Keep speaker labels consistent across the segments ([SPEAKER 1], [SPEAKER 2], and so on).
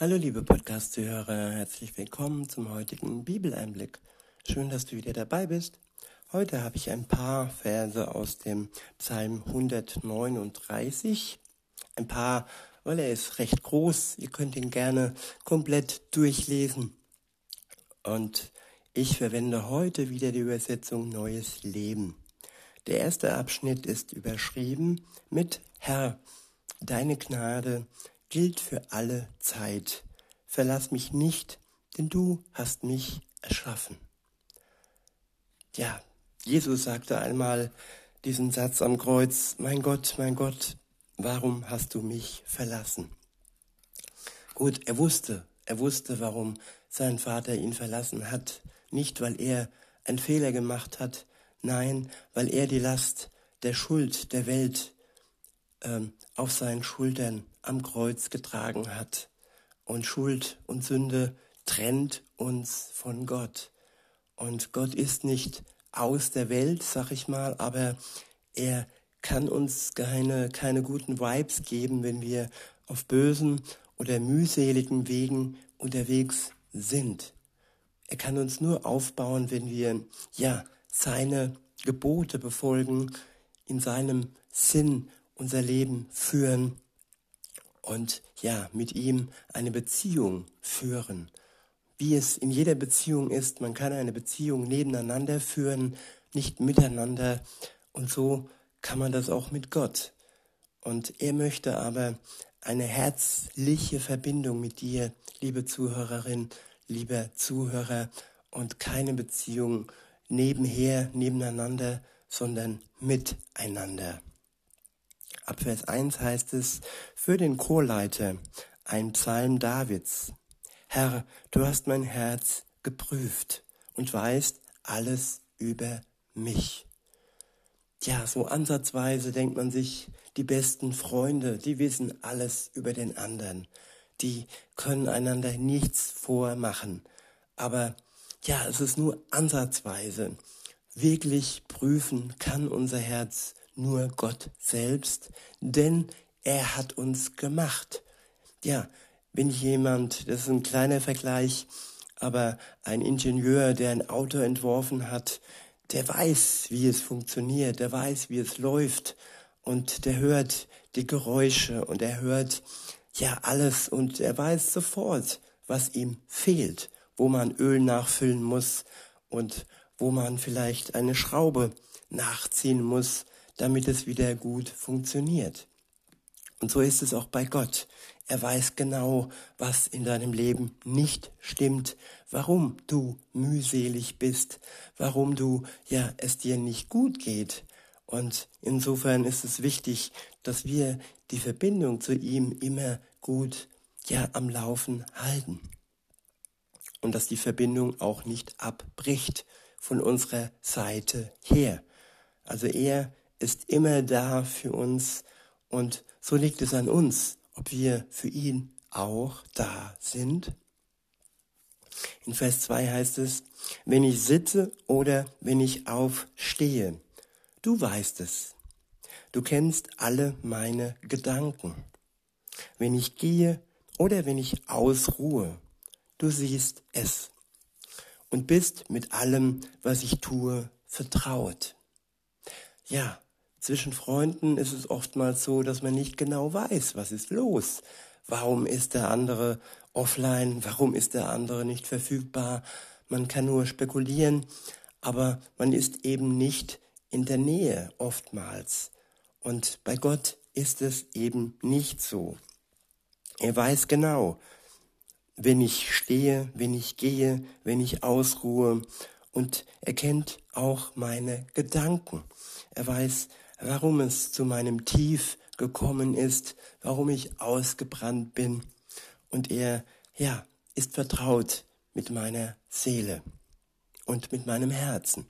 [SPEAKER 1] Hallo liebe Podcast-Hörer, herzlich willkommen zum heutigen Bibeleinblick. Schön, dass du wieder dabei bist. Heute habe ich ein paar Verse aus dem Psalm 139. Ein paar, weil er ist recht groß. Ihr könnt ihn gerne komplett durchlesen. Und ich verwende heute wieder die Übersetzung Neues Leben. Der erste Abschnitt ist überschrieben mit Herr, deine Gnade gilt für alle Zeit. Verlass mich nicht, denn du hast mich erschaffen. Ja, Jesus sagte einmal diesen Satz am Kreuz, mein Gott, mein Gott, warum hast du mich verlassen? Gut, er wusste, er wusste, warum sein Vater ihn verlassen hat. Nicht, weil er einen Fehler gemacht hat, nein, weil er die Last der Schuld der Welt auf seinen Schultern am Kreuz getragen hat. Und Schuld und Sünde trennt uns von Gott. Und Gott ist nicht aus der Welt, sag ich mal, aber er kann uns keine, keine guten Vibes geben, wenn wir auf bösen oder mühseligen Wegen unterwegs sind. Er kann uns nur aufbauen, wenn wir, ja, seine Gebote befolgen, in seinem Sinn unser Leben führen und ja, mit ihm eine Beziehung führen. Wie es in jeder Beziehung ist, man kann eine Beziehung nebeneinander führen, nicht miteinander. Und so kann man das auch mit Gott. Und er möchte aber eine herzliche Verbindung mit dir, liebe Zuhörerin, lieber Zuhörer, und keine Beziehung nebenher, nebeneinander, sondern miteinander. Ab Vers 1 heißt es, für den Chorleiter, ein Psalm Davids. Herr, du hast mein Herz geprüft und weißt alles über mich. Ja, so ansatzweise denkt man sich, die besten Freunde, die wissen alles über den anderen. Die können einander nichts vormachen. Aber ja, es ist nur ansatzweise. Wirklich prüfen kann unser Herz nur Gott selbst, denn er hat uns gemacht. Ja, wenn jemand, das ist ein kleiner Vergleich, aber ein Ingenieur, der ein Auto entworfen hat, der weiß, wie es funktioniert, der weiß, wie es läuft und der hört die Geräusche und er hört ja alles und er weiß sofort, was ihm fehlt, wo man Öl nachfüllen muss und wo man vielleicht eine Schraube nachziehen muss damit es wieder gut funktioniert. Und so ist es auch bei Gott. Er weiß genau, was in deinem Leben nicht stimmt, warum du mühselig bist, warum du, ja, es dir nicht gut geht. Und insofern ist es wichtig, dass wir die Verbindung zu ihm immer gut, ja, am Laufen halten. Und dass die Verbindung auch nicht abbricht von unserer Seite her. Also er ist immer da für uns und so liegt es an uns, ob wir für ihn auch da sind. In Vers 2 heißt es, wenn ich sitze oder wenn ich aufstehe, du weißt es. Du kennst alle meine Gedanken. Wenn ich gehe oder wenn ich ausruhe, du siehst es und bist mit allem, was ich tue, vertraut. Ja, zwischen Freunden ist es oftmals so, dass man nicht genau weiß, was ist los. Warum ist der andere offline? Warum ist der andere nicht verfügbar? Man kann nur spekulieren, aber man ist eben nicht in der Nähe oftmals. Und bei Gott ist es eben nicht so. Er weiß genau, wenn ich stehe, wenn ich gehe, wenn ich ausruhe und er kennt auch meine Gedanken. Er weiß, warum es zu meinem Tief gekommen ist, warum ich ausgebrannt bin. Und er, ja, ist vertraut mit meiner Seele und mit meinem Herzen.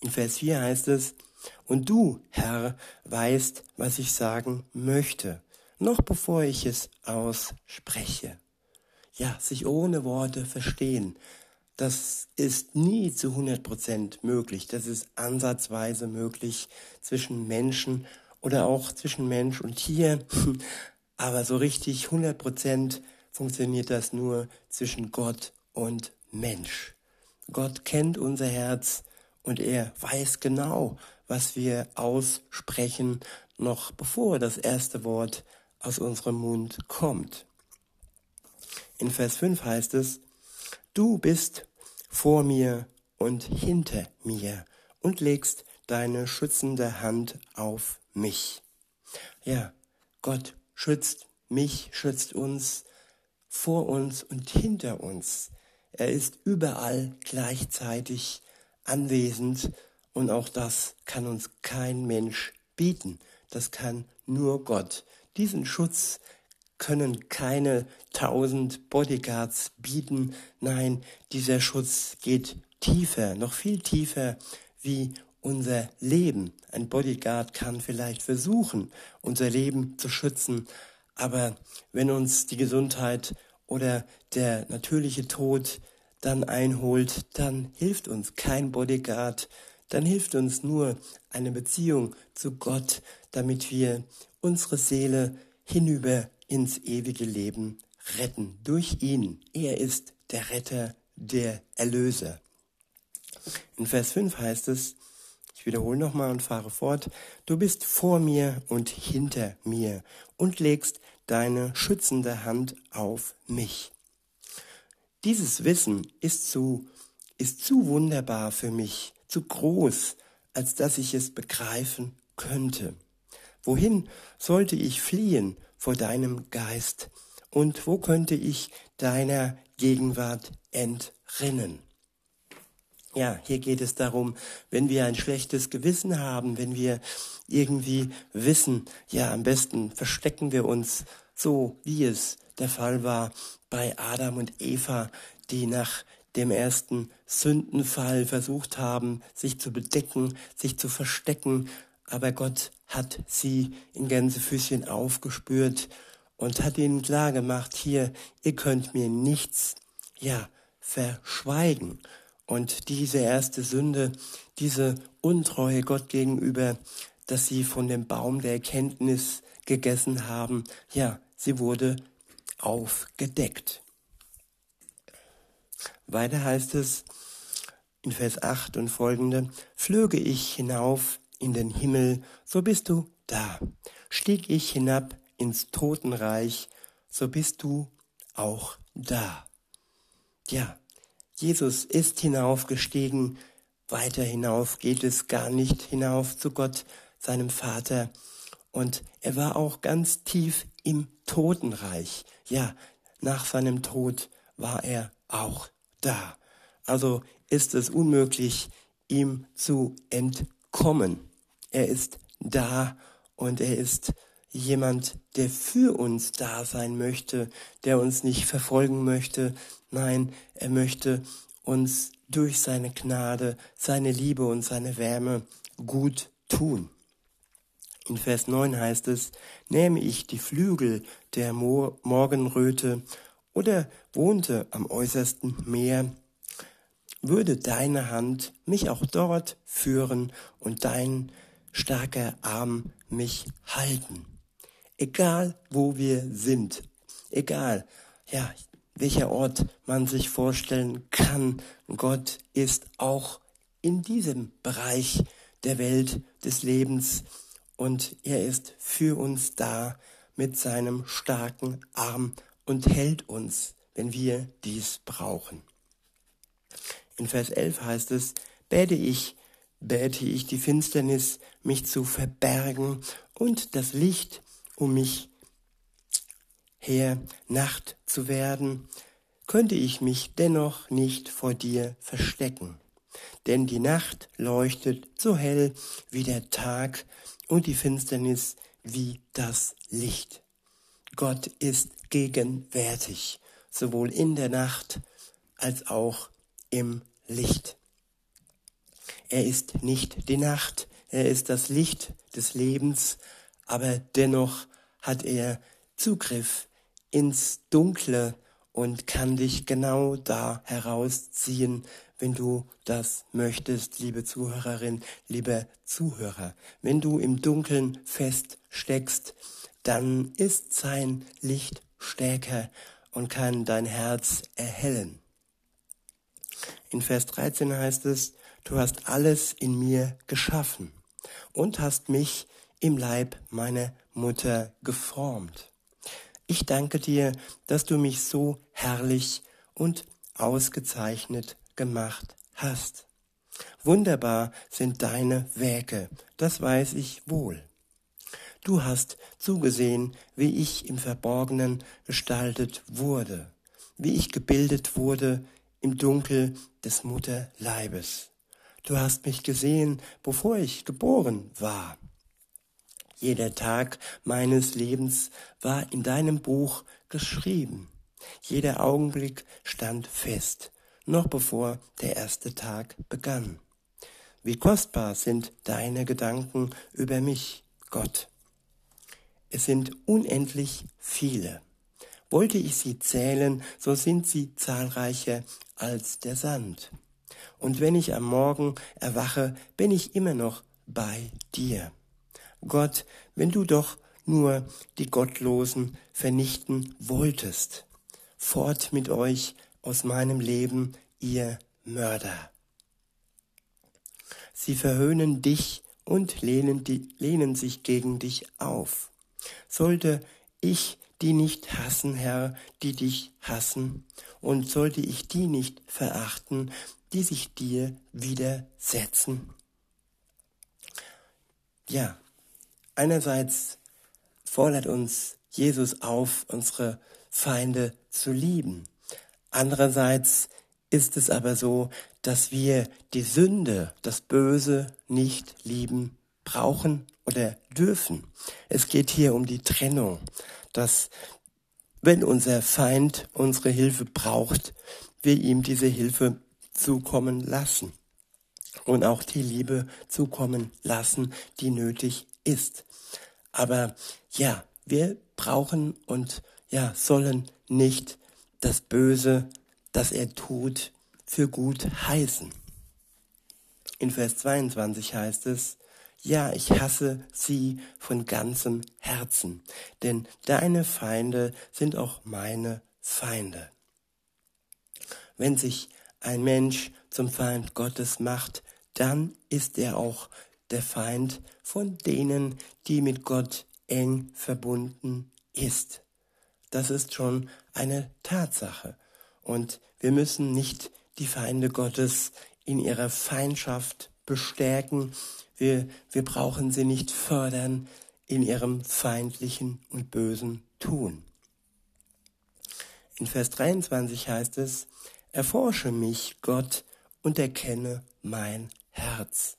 [SPEAKER 1] In Vers 4 heißt es, und du, Herr, weißt, was ich sagen möchte, noch bevor ich es ausspreche. Ja, sich ohne Worte verstehen, das ist nie zu 100 Prozent möglich. Das ist ansatzweise möglich zwischen Menschen oder auch zwischen Mensch und Tier. aber so richtig 100 Prozent funktioniert das nur zwischen Gott und Mensch. Gott kennt unser Herz und er weiß genau, was wir aussprechen, noch bevor das erste Wort aus unserem Mund kommt. In Vers 5 heißt es, du bist vor mir und hinter mir und legst deine schützende Hand auf mich. Ja, Gott schützt mich, schützt uns, vor uns und hinter uns. Er ist überall gleichzeitig anwesend und auch das kann uns kein Mensch bieten. Das kann nur Gott. Diesen Schutz können keine tausend Bodyguards bieten. Nein, dieser Schutz geht tiefer, noch viel tiefer wie unser Leben. Ein Bodyguard kann vielleicht versuchen, unser Leben zu schützen, aber wenn uns die Gesundheit oder der natürliche Tod dann einholt, dann hilft uns kein Bodyguard, dann hilft uns nur eine Beziehung zu Gott, damit wir unsere Seele hinüber ins ewige Leben retten. Durch ihn. Er ist der Retter, der Erlöser. In Vers 5 heißt es, ich wiederhole nochmal und fahre fort, du bist vor mir und hinter mir und legst deine schützende Hand auf mich. Dieses Wissen ist zu, ist zu wunderbar für mich, zu groß, als dass ich es begreifen könnte. Wohin sollte ich fliehen vor deinem Geist? Und wo könnte ich deiner Gegenwart entrinnen? Ja, hier geht es darum, wenn wir ein schlechtes Gewissen haben, wenn wir irgendwie wissen, ja, am besten verstecken wir uns so, wie es der Fall war bei Adam und Eva, die nach dem ersten Sündenfall versucht haben, sich zu bedecken, sich zu verstecken, aber Gott hat sie in Gänsefüßchen aufgespürt und hat ihnen klar gemacht, hier, ihr könnt mir nichts, ja, verschweigen. Und diese erste Sünde, diese Untreue Gott gegenüber, dass sie von dem Baum der Erkenntnis gegessen haben, ja, sie wurde aufgedeckt. Weiter heißt es in Vers 8 und folgende, flöge ich hinauf in den Himmel, so bist du da. Stieg ich hinab ins Totenreich, so bist du auch da. Ja, Jesus ist hinaufgestiegen, weiter hinauf geht es gar nicht hinauf zu Gott, seinem Vater. Und er war auch ganz tief im Totenreich. Ja, nach seinem Tod war er auch da. Also ist es unmöglich, ihm zu entkommen. Er ist da und er ist jemand, der für uns da sein möchte, der uns nicht verfolgen möchte. Nein, er möchte uns durch seine Gnade, seine Liebe und seine Wärme gut tun. In Vers 9 heißt es, nähme ich die Flügel der Mo Morgenröte oder wohnte am äußersten Meer, würde deine Hand mich auch dort führen und dein starker Arm mich halten egal wo wir sind, egal, ja, welcher Ort man sich vorstellen kann, Gott ist auch in diesem Bereich der Welt des Lebens und er ist für uns da mit seinem starken Arm und hält uns, wenn wir dies brauchen. In Vers 11 heißt es, bete ich, bete ich die Finsternis, mich zu verbergen und das Licht um mich her Nacht zu werden, könnte ich mich dennoch nicht vor dir verstecken. Denn die Nacht leuchtet so hell wie der Tag und die Finsternis wie das Licht. Gott ist gegenwärtig, sowohl in der Nacht als auch im Licht. Er ist nicht die Nacht, er ist das Licht des Lebens, aber dennoch hat er Zugriff ins Dunkle und kann dich genau da herausziehen, wenn du das möchtest, liebe Zuhörerin, lieber Zuhörer. Wenn du im Dunkeln feststeckst, dann ist sein Licht stärker und kann dein Herz erhellen. In Vers 13 heißt es, du hast alles in mir geschaffen und hast mich im Leib meiner Mutter geformt. Ich danke dir, dass du mich so herrlich und ausgezeichnet gemacht hast. Wunderbar sind deine Werke, das weiß ich wohl. Du hast zugesehen, wie ich im Verborgenen gestaltet wurde, wie ich gebildet wurde im Dunkel des Mutterleibes. Du hast mich gesehen, bevor ich geboren war. Jeder Tag meines Lebens war in deinem Buch geschrieben. Jeder Augenblick stand fest, noch bevor der erste Tag begann. Wie kostbar sind deine Gedanken über mich, Gott. Es sind unendlich viele. Wollte ich sie zählen, so sind sie zahlreicher als der Sand. Und wenn ich am Morgen erwache, bin ich immer noch bei dir. Gott, wenn du doch nur die Gottlosen vernichten wolltest. Fort mit euch aus meinem Leben, ihr Mörder. Sie verhöhnen dich und lehnen, die, lehnen sich gegen dich auf. Sollte ich die nicht hassen, Herr, die dich hassen, und sollte ich die nicht verachten, die sich dir widersetzen? Ja, einerseits fordert uns Jesus auf, unsere Feinde zu lieben. Andererseits ist es aber so, dass wir die Sünde, das Böse nicht lieben brauchen oder dürfen. Es geht hier um die Trennung, dass wenn unser Feind unsere Hilfe braucht, wir ihm diese Hilfe zukommen lassen und auch die Liebe zukommen lassen, die nötig ist. Aber ja, wir brauchen und ja, sollen nicht das Böse, das er tut, für gut heißen. In Vers 22 heißt es, ja, ich hasse sie von ganzem Herzen, denn deine Feinde sind auch meine Feinde. Wenn sich ein Mensch zum Feind Gottes macht, dann ist er auch der Feind von denen, die mit Gott eng verbunden ist. Das ist schon eine Tatsache. Und wir müssen nicht die Feinde Gottes in ihrer Feindschaft bestärken, wir, wir brauchen sie nicht fördern in ihrem feindlichen und bösen Tun. In Vers 23 heißt es, Erforsche mich, Gott, und erkenne mein Herz.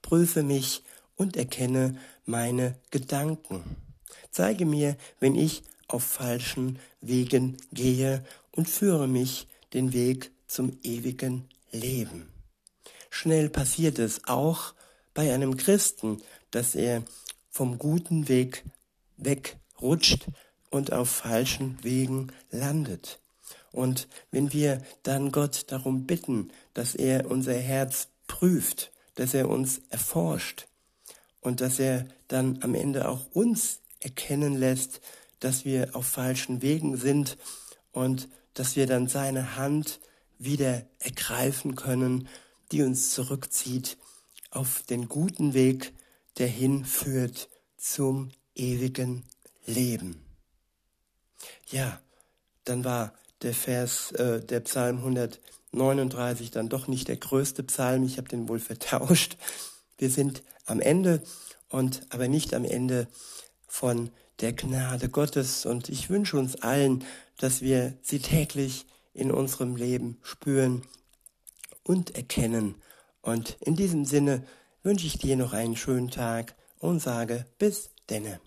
[SPEAKER 1] Prüfe mich und erkenne meine Gedanken. Zeige mir, wenn ich auf falschen Wegen gehe und führe mich den Weg zum ewigen Leben. Schnell passiert es auch bei einem Christen, dass er vom guten Weg wegrutscht und auf falschen Wegen landet. Und wenn wir dann Gott darum bitten, dass er unser Herz prüft, dass er uns erforscht und dass er dann am Ende auch uns erkennen lässt, dass wir auf falschen Wegen sind und dass wir dann seine Hand wieder ergreifen können die uns zurückzieht auf den guten Weg, der hinführt zum ewigen Leben. Ja, dann war der Vers, äh, der Psalm 139 dann doch nicht der größte Psalm. Ich habe den wohl vertauscht. Wir sind am Ende und aber nicht am Ende von der Gnade Gottes. Und ich wünsche uns allen, dass wir sie täglich in unserem Leben spüren und erkennen. Und in diesem Sinne wünsche ich dir noch einen schönen Tag und sage bis denne.